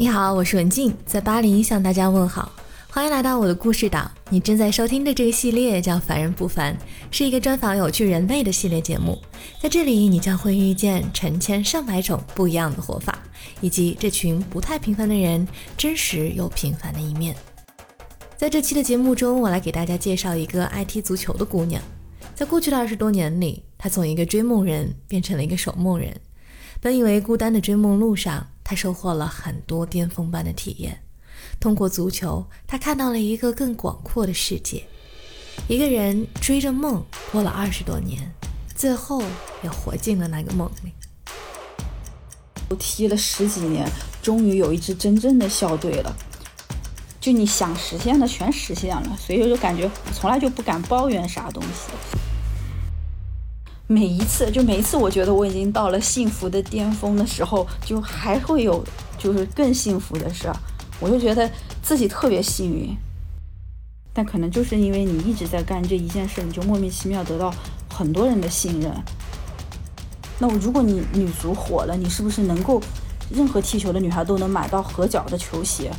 你好，我是文静，在巴黎向大家问好，欢迎来到我的故事岛。你正在收听的这个系列叫《凡人不凡》，是一个专访有趣人类的系列节目。在这里，你将会遇见成千上百种不一样的活法，以及这群不太平凡的人真实又平凡的一面。在这期的节目中，我来给大家介绍一个爱踢足球的姑娘。在过去的二十多年里，她从一个追梦人变成了一个守梦人。本以为孤单的追梦路上，他收获了很多巅峰般的体验。通过足球，他看到了一个更广阔的世界。一个人追着梦过了二十多年，最后也活进了那个梦里。我踢了十几年，终于有一支真正的校队了。就你想实现的全实现了，所以我就感觉从来就不敢抱怨啥东西。每一次，就每一次，我觉得我已经到了幸福的巅峰的时候，就还会有就是更幸福的事儿，我就觉得自己特别幸运。但可能就是因为你一直在干这一件事，你就莫名其妙得到很多人的信任。那我如果你女足火了，你是不是能够任何踢球的女孩都能买到合脚的球鞋？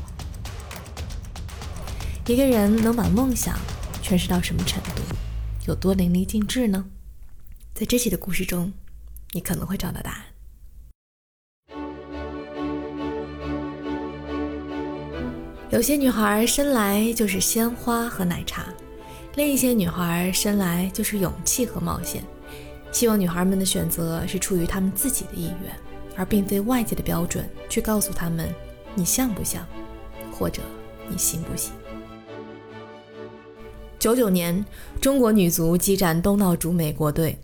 一个人能把梦想诠释到什么程度，有多淋漓尽致呢？在这期的故事中，你可能会找到答案。有些女孩生来就是鲜花和奶茶，另一些女孩生来就是勇气和冒险。希望女孩们的选择是出于她们自己的意愿，而并非外界的标准去告诉她们你像不像，或者你行不行。九九年，中国女足激战东道主美国队。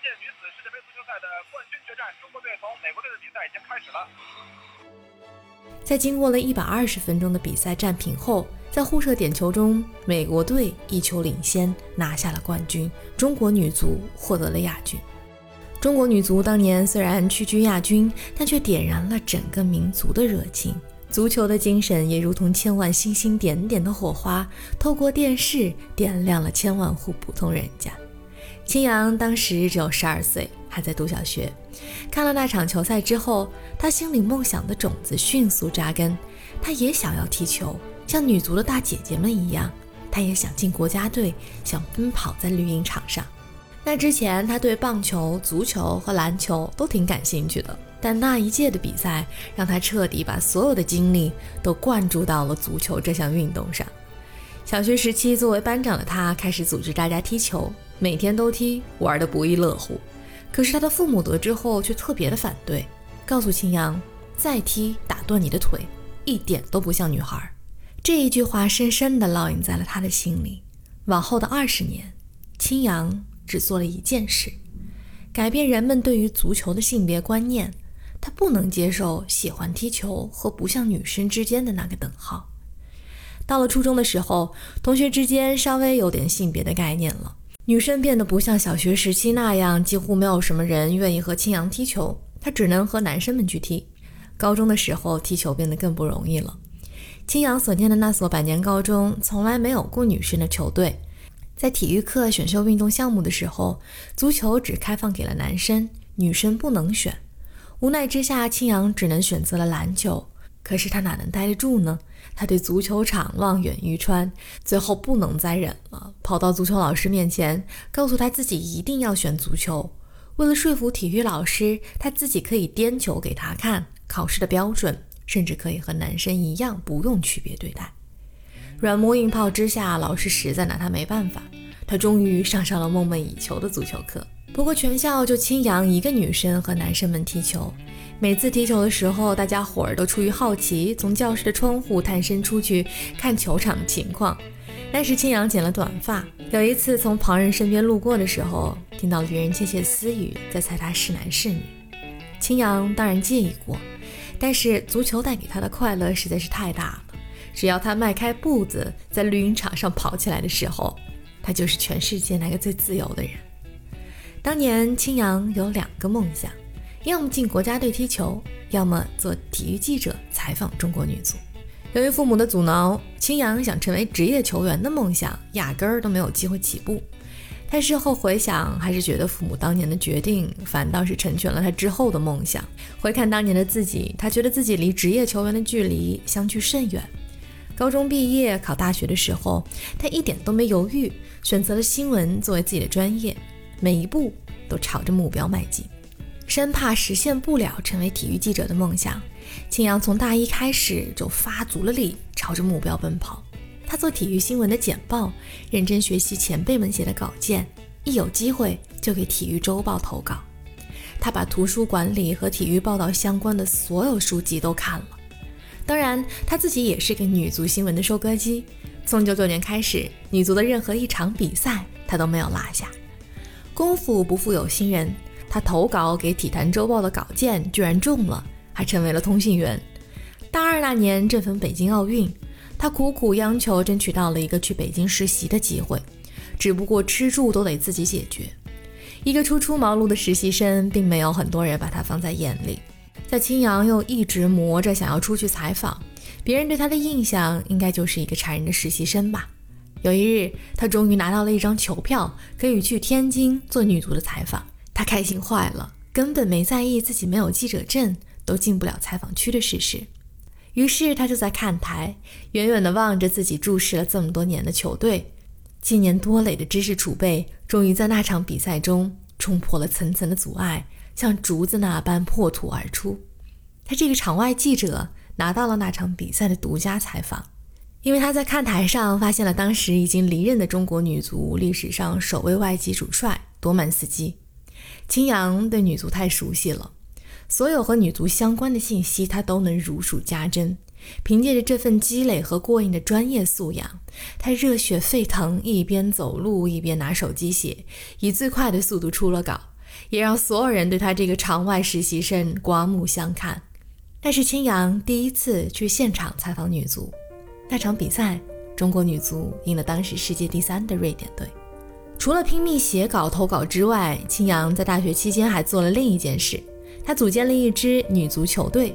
届女子世界杯足球赛的冠军决战，中国队同美国队的比赛已经开始了在经过了一百二十分钟的比赛战平后，在互射点球中，美国队一球领先，拿下了冠军。中国女足获得了亚军。中国女足当年虽然屈居亚军，但却点燃了整个民族的热情。足球的精神也如同千万星星点点的火花，透过电视点亮了千万户普通人家。青阳当时只有十二岁，还在读小学。看了那场球赛之后，他心里梦想的种子迅速扎根。他也想要踢球，像女足的大姐姐们一样。他也想进国家队，想奔跑在绿茵场上。那之前，他对棒球、足球和篮球都挺感兴趣的。但那一届的比赛让他彻底把所有的精力都灌注到了足球这项运动上。小学时期，作为班长的他开始组织大家踢球。每天都踢，玩得不亦乐乎。可是他的父母得知后却特别的反对，告诉青阳：“再踢打断你的腿，一点都不像女孩。”这一句话深深地烙印在了他的心里。往后的二十年，青阳只做了一件事：改变人们对于足球的性别观念。他不能接受喜欢踢球和不像女生之间的那个等号。到了初中的时候，同学之间稍微有点性别的概念了。女生变得不像小学时期那样，几乎没有什么人愿意和青阳踢球，她只能和男生们去踢。高中的时候，踢球变得更不容易了。青阳所念的那所百年高中从来没有过女生的球队，在体育课选修运动项目的时候，足球只开放给了男生，女生不能选。无奈之下，青阳只能选择了篮球。可是他哪能待得住呢？他对足球场望眼欲穿，最后不能再忍了，跑到足球老师面前，告诉他自己一定要选足球。为了说服体育老师，他自己可以颠球给他看，考试的标准，甚至可以和男生一样，不用区别对待。软磨硬泡之下，老师实在拿他没办法，他终于上上了梦寐以求的足球课。不过全校就青阳一个女生和男生们踢球。每次踢球的时候，大家伙儿都出于好奇，从教室的窗户探身出去看球场的情况。那时青阳剪了短发，有一次从旁人身边路过的时候，听到别人窃窃私语，在猜他是男是女。青阳当然介意过，但是足球带给他的快乐实在是太大了。只要他迈开步子在绿茵场上跑起来的时候，他就是全世界那个最自由的人。当年青阳有两个梦想。要么进国家队踢球，要么做体育记者采访中国女足。由于父母的阻挠，青阳想成为职业球员的梦想压根儿都没有机会起步。他事后回想，还是觉得父母当年的决定反倒是成全了他之后的梦想。回看当年的自己，他觉得自己离职业球员的距离相距甚远。高中毕业考大学的时候，他一点都没犹豫，选择了新闻作为自己的专业，每一步都朝着目标迈进，生怕实现不了成为体育记者的梦想。青阳从大一开始就发足了力，朝着目标奔跑。他做体育新闻的简报，认真学习前辈们写的稿件，一有机会就给体育周报投稿。他把图书馆里和体育报道相关的所有书籍都看了。当然，他自己也是个女足新闻的收割机。从九九年开始，女足的任何一场比赛他都没有落下。功夫不负有心人，他投稿给体坛周报的稿件居然中了。还成为了通信员。大二那年，正逢北京奥运，他苦苦央求争取到了一个去北京实习的机会，只不过吃住都得自己解决。一个初出茅庐的实习生，并没有很多人把他放在眼里。在青阳又一直磨着想要出去采访，别人对他的印象应该就是一个馋人的实习生吧。有一日，他终于拿到了一张球票，可以去天津做女足的采访，他开心坏了，根本没在意自己没有记者证。都进不了采访区的事实，于是他就在看台远远地望着自己注视了这么多年的球队，积年多累的知识储备，终于在那场比赛中冲破了层层的阻碍，像竹子那般破土而出。他这个场外记者拿到了那场比赛的独家采访，因为他在看台上发现了当时已经离任的中国女足历史上首位外籍主帅多曼斯基。青阳对女足太熟悉了。所有和女足相关的信息，他都能如数家珍。凭借着这份积累和过硬的专业素养，他热血沸腾，一边走路一边拿手机写，以最快的速度出了稿，也让所有人对他这个场外实习生刮目相看。那是青阳第一次去现场采访女足，那场比赛，中国女足赢了当时世界第三的瑞典队。除了拼命写稿投稿之外，青阳在大学期间还做了另一件事。他组建了一支女足球队，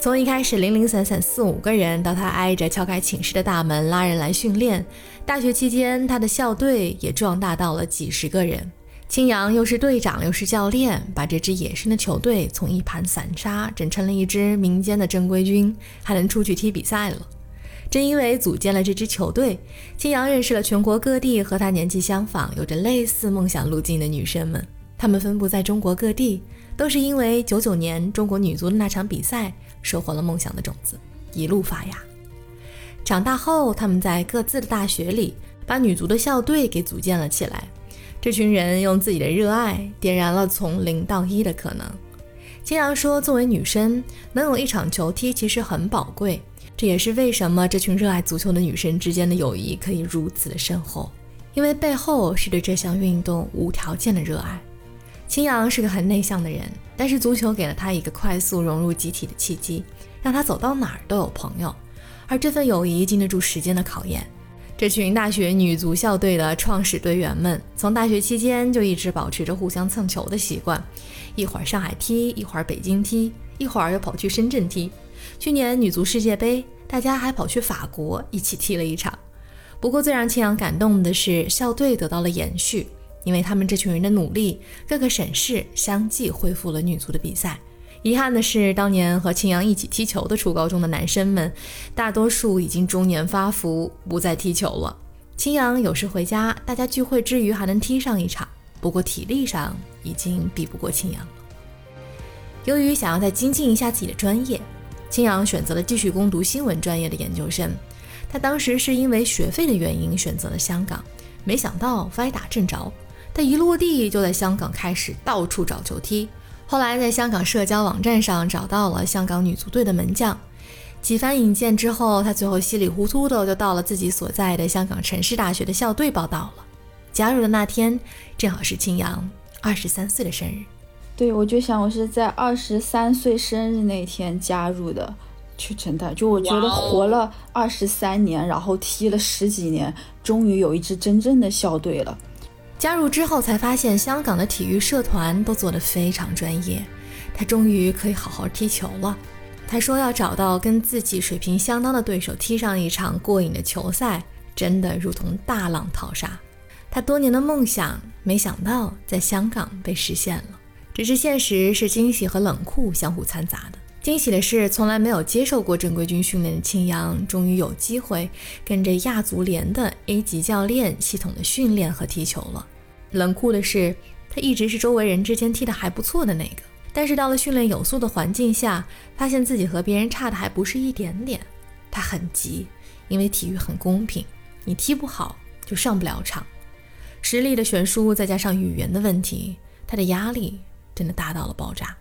从一开始零零散散四五个人，到他挨着敲开寝室的大门拉人来训练。大学期间，他的校队也壮大到了几十个人。青阳又是队长又是教练，把这支野生的球队从一盘散沙整成了一支民间的正规军，还能出去踢比赛了。正因为组建了这支球队，青阳认识了全国各地和他年纪相仿、有着类似梦想路径的女生们，她们分布在中国各地。都是因为九九年中国女足的那场比赛，收获了梦想的种子，一路发芽。长大后，他们在各自的大学里把女足的校队给组建了起来。这群人用自己的热爱点燃了从零到一的可能。青阳说：“作为女生，能有一场球踢其实很宝贵，这也是为什么这群热爱足球的女生之间的友谊可以如此的深厚，因为背后是对这项运动无条件的热爱。”青阳是个很内向的人，但是足球给了他一个快速融入集体的契机，让他走到哪儿都有朋友。而这份友谊经得住时间的考验。这群大学女足校队的创始队员们，从大学期间就一直保持着互相蹭球的习惯，一会儿上海踢，一会儿北京踢，一会儿又跑去深圳踢。去年女足世界杯，大家还跑去法国一起踢了一场。不过最让青阳感动的是，校队得到了延续。因为他们这群人的努力，各个省市相继恢复了女足的比赛。遗憾的是，当年和青阳一起踢球的初高中的男生们，大多数已经中年发福，不再踢球了。青阳有时回家，大家聚会之余还能踢上一场，不过体力上已经比不过青阳了。由于想要再精进一下自己的专业，青阳选择了继续攻读新闻专业的研究生。他当时是因为学费的原因选择了香港，没想到歪打正着。他一落地就在香港开始到处找球踢，后来在香港社交网站上找到了香港女足队的门将，几番引荐之后，他最后稀里糊涂的就到了自己所在的香港城市大学的校队报道了。加入的那天正好是青阳二十三岁的生日，对我就想我是在二十三岁生日那天加入的，去真的就我觉得活了二十三年，然后踢了十几年，终于有一支真正的校队了。加入之后才发现，香港的体育社团都做得非常专业，他终于可以好好踢球了。他说要找到跟自己水平相当的对手，踢上一场过瘾的球赛，真的如同大浪淘沙。他多年的梦想，没想到在香港被实现了。只是现实是惊喜和冷酷相互掺杂的。惊喜的是，从来没有接受过正规军训练的青阳，终于有机会跟着亚足联的 A 级教练系统的训练和踢球了。冷酷的是，他一直是周围人之间踢得还不错的那个，但是到了训练有素的环境下，发现自己和别人差的还不是一点点。他很急，因为体育很公平，你踢不好就上不了场。实力的悬殊，再加上语言的问题，他的压力真的大到了爆炸。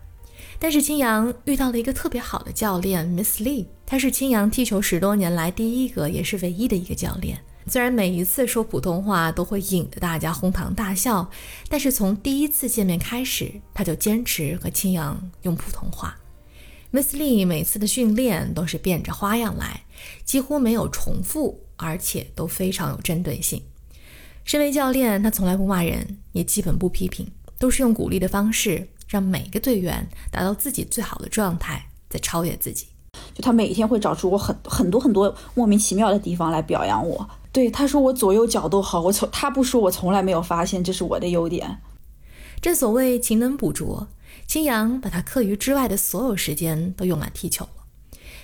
但是青阳遇到了一个特别好的教练，Miss Lee，她是青阳踢球十多年来第一个也是唯一的一个教练。虽然每一次说普通话都会引得大家哄堂大笑，但是从第一次见面开始，他就坚持和青阳用普通话。Miss Lee 每次的训练都是变着花样来，几乎没有重复，而且都非常有针对性。身为教练，他从来不骂人，也基本不批评，都是用鼓励的方式。让每个队员达到自己最好的状态，再超越自己。就他每天会找出我很很多很多莫名其妙的地方来表扬我。对他说我左右脚都好，我从他不说我从来没有发现这是我的优点。正所谓勤能补拙，青阳把他课余之外的所有时间都用来踢球了。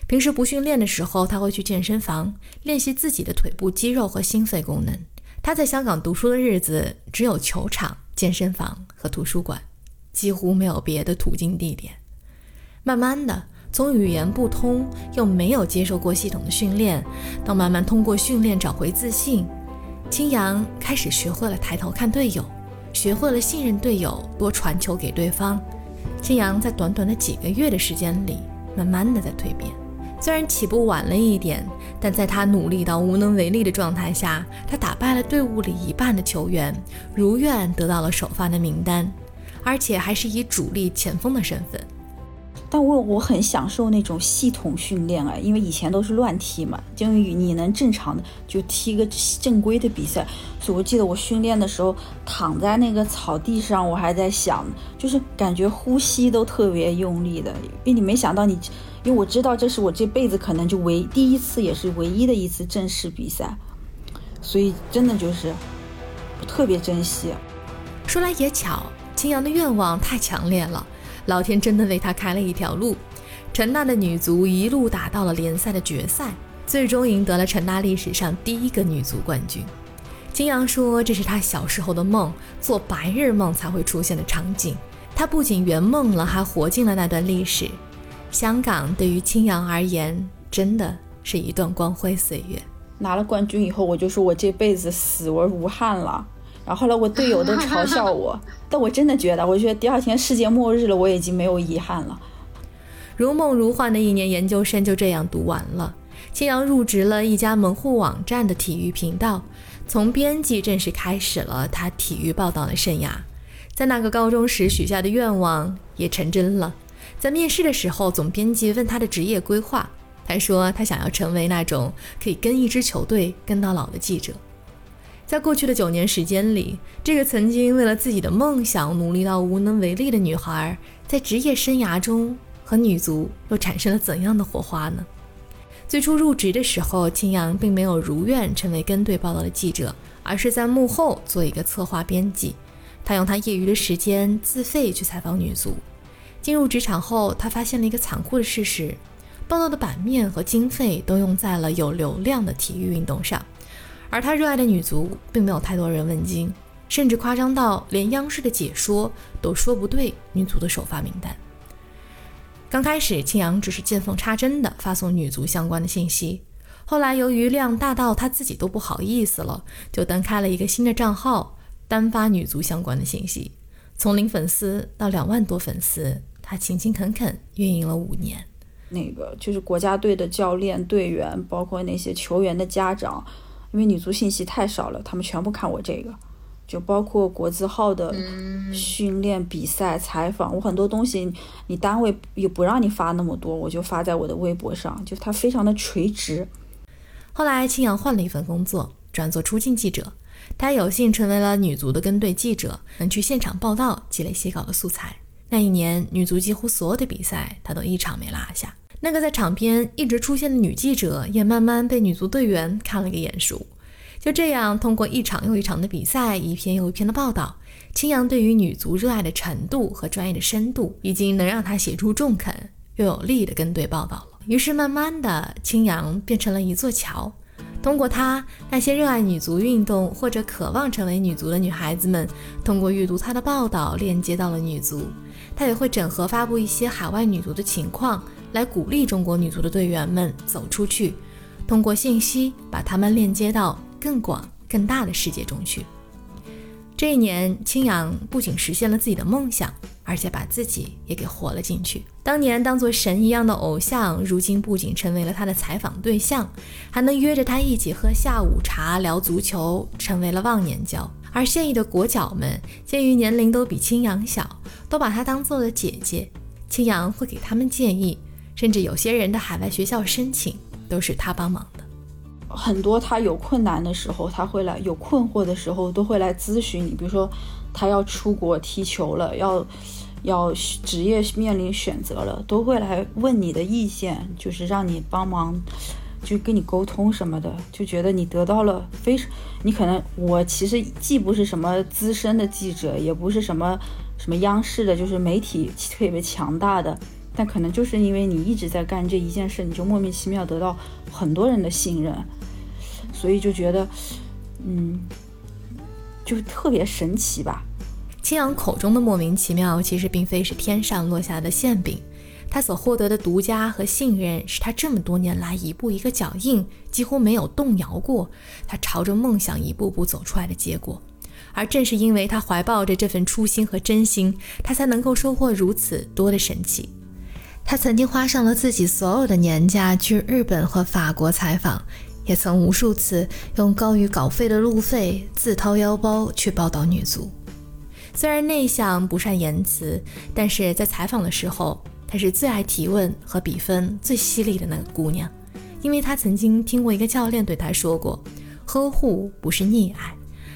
平时不训练的时候，他会去健身房练习自己的腿部肌肉和心肺功能。他在香港读书的日子，只有球场、健身房和图书馆。几乎没有别的途径地点。慢慢的，从语言不通又没有接受过系统的训练，到慢慢通过训练找回自信，青阳开始学会了抬头看队友，学会了信任队友，多传球给对方。青阳在短短的几个月的时间里，慢慢的在蜕变。虽然起步晚了一点，但在他努力到无能为力的状态下，他打败了队伍里一半的球员，如愿得到了首发的名单。而且还是以主力前锋的身份，但我我很享受那种系统训练啊，因为以前都是乱踢嘛，就你能正常的就踢个正规的比赛。所以我记得我训练的时候躺在那个草地上，我还在想，就是感觉呼吸都特别用力的，因为你没想到你，因为我知道这是我这辈子可能就唯第一次，也是唯一的一次正式比赛，所以真的就是特别珍惜。说来也巧。青阳的愿望太强烈了，老天真的为他开了一条路。陈大的女足一路打到了联赛的决赛，最终赢得了陈大历史上第一个女足冠军。青阳说：“这是他小时候的梦，做白日梦才会出现的场景。他不仅圆梦了，还活进了那段历史。香港对于青阳而言，真的是一段光辉岁月。拿了冠军以后，我就说我这辈子死而无憾了。”然后后来我队友都 嘲笑我，但我真的觉得，我觉得第二天世界末日了，我已经没有遗憾了。如梦如幻的一年研究生就这样读完了。青阳入职了一家门户网站的体育频道，从编辑正式开始了他体育报道的生涯。在那个高中时许下的愿望也成真了。在面试的时候，总编辑问他的职业规划，他说他想要成为那种可以跟一支球队跟到老的记者。在过去的九年时间里，这个曾经为了自己的梦想努力到无能为力的女孩，在职业生涯中和女足又产生了怎样的火花呢？最初入职的时候，青阳并没有如愿成为跟队报道的记者，而是在幕后做一个策划编辑。他用他业余的时间自费去采访女足。进入职场后，他发现了一个残酷的事实：报道的版面和经费都用在了有流量的体育运动上。而他热爱的女足并没有太多人问津，甚至夸张到连央视的解说都说不对女足的首发名单。刚开始，青阳只是见缝插针地发送女足相关的信息，后来由于量大到他自己都不好意思了，就单开了一个新的账号，单发女足相关的信息。从零粉丝到两万多粉丝，他勤勤恳恳运营了五年。那个就是国家队的教练、队员，包括那些球员的家长。因为女足信息太少了，他们全部看我这个，就包括国字号的训练、比赛、采访，我很多东西你单位也不让你发那么多，我就发在我的微博上，就它非常的垂直。后来青阳换了一份工作，转做出境记者，他有幸成为了女足的跟队记者，能去现场报道，积累写稿的素材。那一年，女足几乎所有的比赛他都一场没落下。那个在场边一直出现的女记者，也慢慢被女足队员看了个眼熟。就这样，通过一场又一场的比赛，一篇又一篇的报道，青阳对于女足热爱的程度和专业的深度，已经能让他写出中肯又有力的跟队报道了。于是，慢慢的，青阳变成了一座桥。通过他，那些热爱女足运动或者渴望成为女足的女孩子们，通过阅读他的报道，链接到了女足。他也会整合发布一些海外女足的情况，来鼓励中国女足的队员们走出去，通过信息把他们链接到更广、更大的世界中去。这一年，青阳不仅实现了自己的梦想。而且把自己也给活了进去。当年当做神一样的偶像，如今不仅成为了他的采访对象，还能约着他一起喝下午茶聊足球，成为了忘年交。而现役的国脚们，鉴于年龄都比青阳小，都把他当做了姐姐。青阳会给他们建议，甚至有些人的海外学校申请都是他帮忙的。很多他有困难的时候，他会来；有困惑的时候，都会来咨询你。比如说，他要出国踢球了，要。要职业面临选择了，都会来问你的意见，就是让你帮忙，就跟你沟通什么的，就觉得你得到了非常，你可能我其实既不是什么资深的记者，也不是什么什么央视的，就是媒体特别强大的，但可能就是因为你一直在干这一件事，你就莫名其妙得到很多人的信任，所以就觉得，嗯，就特别神奇吧。青阳口中的莫名其妙，其实并非是天上落下的馅饼。他所获得的独家和信任，是他这么多年来一步一个脚印，几乎没有动摇过，他朝着梦想一步步走出来的结果。而正是因为他怀抱着这份初心和真心，他才能够收获如此多的神奇。他曾经花上了自己所有的年假去日本和法国采访，也曾无数次用高于稿费的路费，自掏腰包去报道女足。虽然内向不善言辞，但是在采访的时候，她是最爱提问和比分最犀利的那个姑娘。因为她曾经听过一个教练对她说过：“呵护不是溺爱。”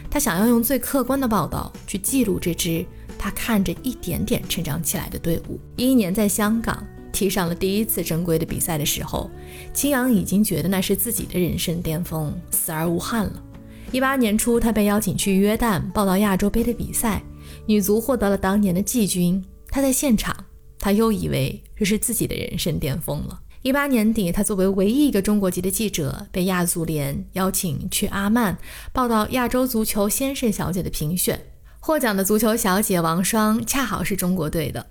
她想要用最客观的报道去记录这支她看着一点点成长起来的队伍。一一年在香港踢上了第一次正规的比赛的时候，青阳已经觉得那是自己的人生巅峰，死而无憾了。一八年初，他被邀请去约旦报道亚洲杯的比赛。女足获得了当年的季军，她在现场，她又以为这是自己的人生巅峰了。一八年底，她作为唯一一个中国籍的记者，被亚足联邀请去阿曼报道亚洲足球先生小姐的评选。获奖的足球小姐王霜恰好是中国队的。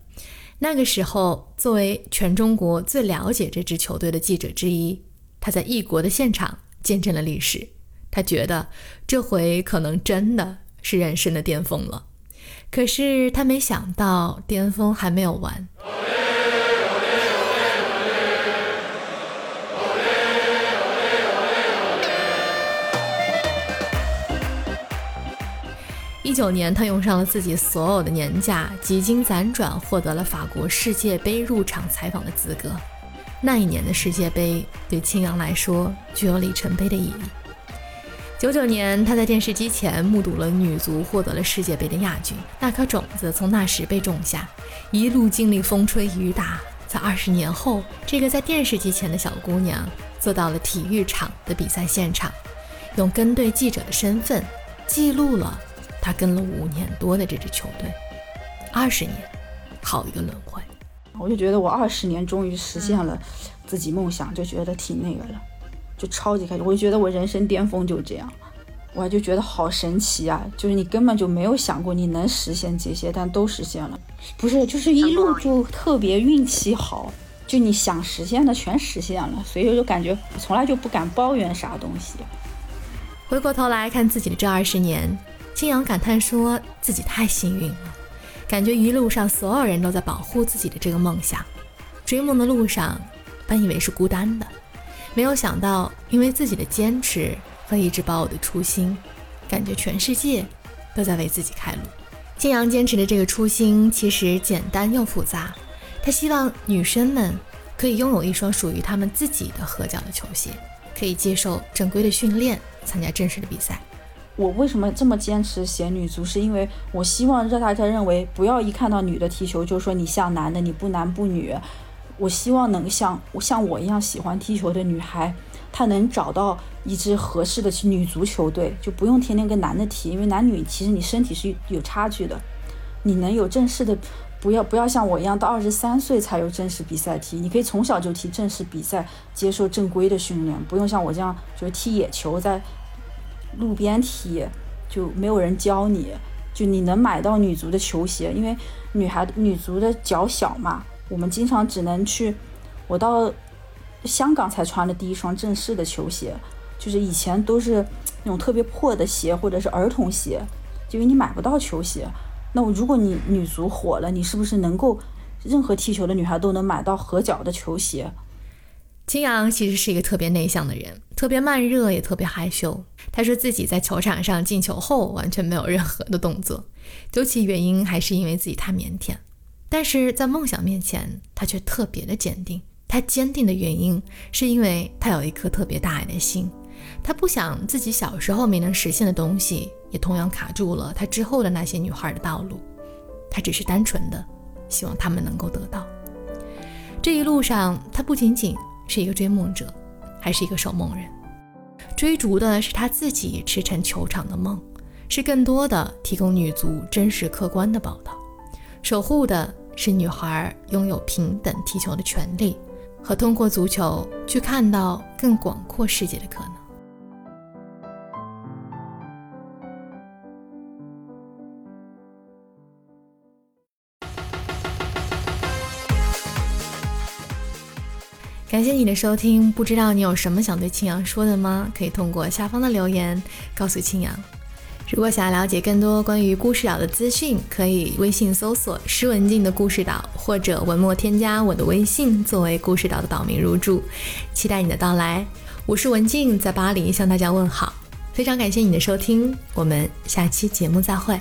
那个时候，作为全中国最了解这支球队的记者之一，他在异国的现场见证了历史。他觉得这回可能真的是人生的巅峰了。可是他没想到，巅峰还没有完。一九年，他用上了自己所有的年假，几经辗转，获得了法国世界杯入场采访的资格。那一年的世界杯，对青阳来说具有里程碑的意义。九九年，他在电视机前目睹了女足获得了世界杯的亚军，那颗种子从那时被种下，一路经历风吹雨打，在二十年后，这个在电视机前的小姑娘坐到了体育场的比赛现场，用跟队记者的身份记录了她跟了五年多的这支球队。二十年，好一个轮回！我就觉得我二十年终于实现了自己梦想，就觉得挺那个了。就超级开心，我就觉得我人生巅峰就这样，我就觉得好神奇啊！就是你根本就没有想过你能实现这些，但都实现了。不是，就是一路就特别运气好，就你想实现的全实现了，所以就感觉从来就不敢抱怨啥东西。回过头来看自己的这二十年，青阳感叹说自己太幸运了，感觉一路上所有人都在保护自己的这个梦想。追梦的路上，本以为是孤单的。没有想到，因为自己的坚持和一直保我的初心，感觉全世界都在为自己开路。青阳坚持的这个初心其实简单又复杂，他希望女生们可以拥有一双属于她们自己的合脚的球鞋，可以接受正规的训练，参加正式的比赛。我为什么这么坚持写女足？是因为我希望让大家认为，不要一看到女的踢球就说你像男的，你不男不女。我希望能像像我一样喜欢踢球的女孩，她能找到一支合适的女足球队，就不用天天跟男的踢，因为男女其实你身体是有差距的，你能有正式的。不要不要像我一样，到二十三岁才有正式比赛踢。你可以从小就踢正式比赛，接受正规的训练，不用像我这样就是踢野球，在路边踢，就没有人教你。就你能买到女足的球鞋，因为女孩女足的脚小嘛，我们经常只能去。我到香港才穿的第一双正式的球鞋，就是以前都是那种特别破的鞋或者是儿童鞋，因为你买不到球鞋。那我如果你女足火了，你是不是能够任何踢球的女孩都能买到合脚的球鞋？青阳其实是一个特别内向的人，特别慢热，也特别害羞。他说自己在球场上进球后完全没有任何的动作，究其原因还是因为自己太腼腆。但是在梦想面前，他却特别的坚定。他坚定的原因是因为他有一颗特别大爱的心。他不想自己小时候没能实现的东西，也同样卡住了他之后的那些女孩的道路。他只是单纯的希望他们能够得到。这一路上，他不仅仅是一个追梦者，还是一个守梦人。追逐的是他自己驰骋球场的梦，是更多的提供女足真实客观的报道，守护的是女孩拥有平等踢球的权利，和通过足球去看到更广阔世界的可能。感谢你的收听，不知道你有什么想对青阳说的吗？可以通过下方的留言告诉青阳。如果想要了解更多关于故事岛的资讯，可以微信搜索“施文静的故事岛”或者文末添加我的微信作为故事岛的岛名入住。期待你的到来，我是文静，在巴黎向大家问好。非常感谢你的收听，我们下期节目再会。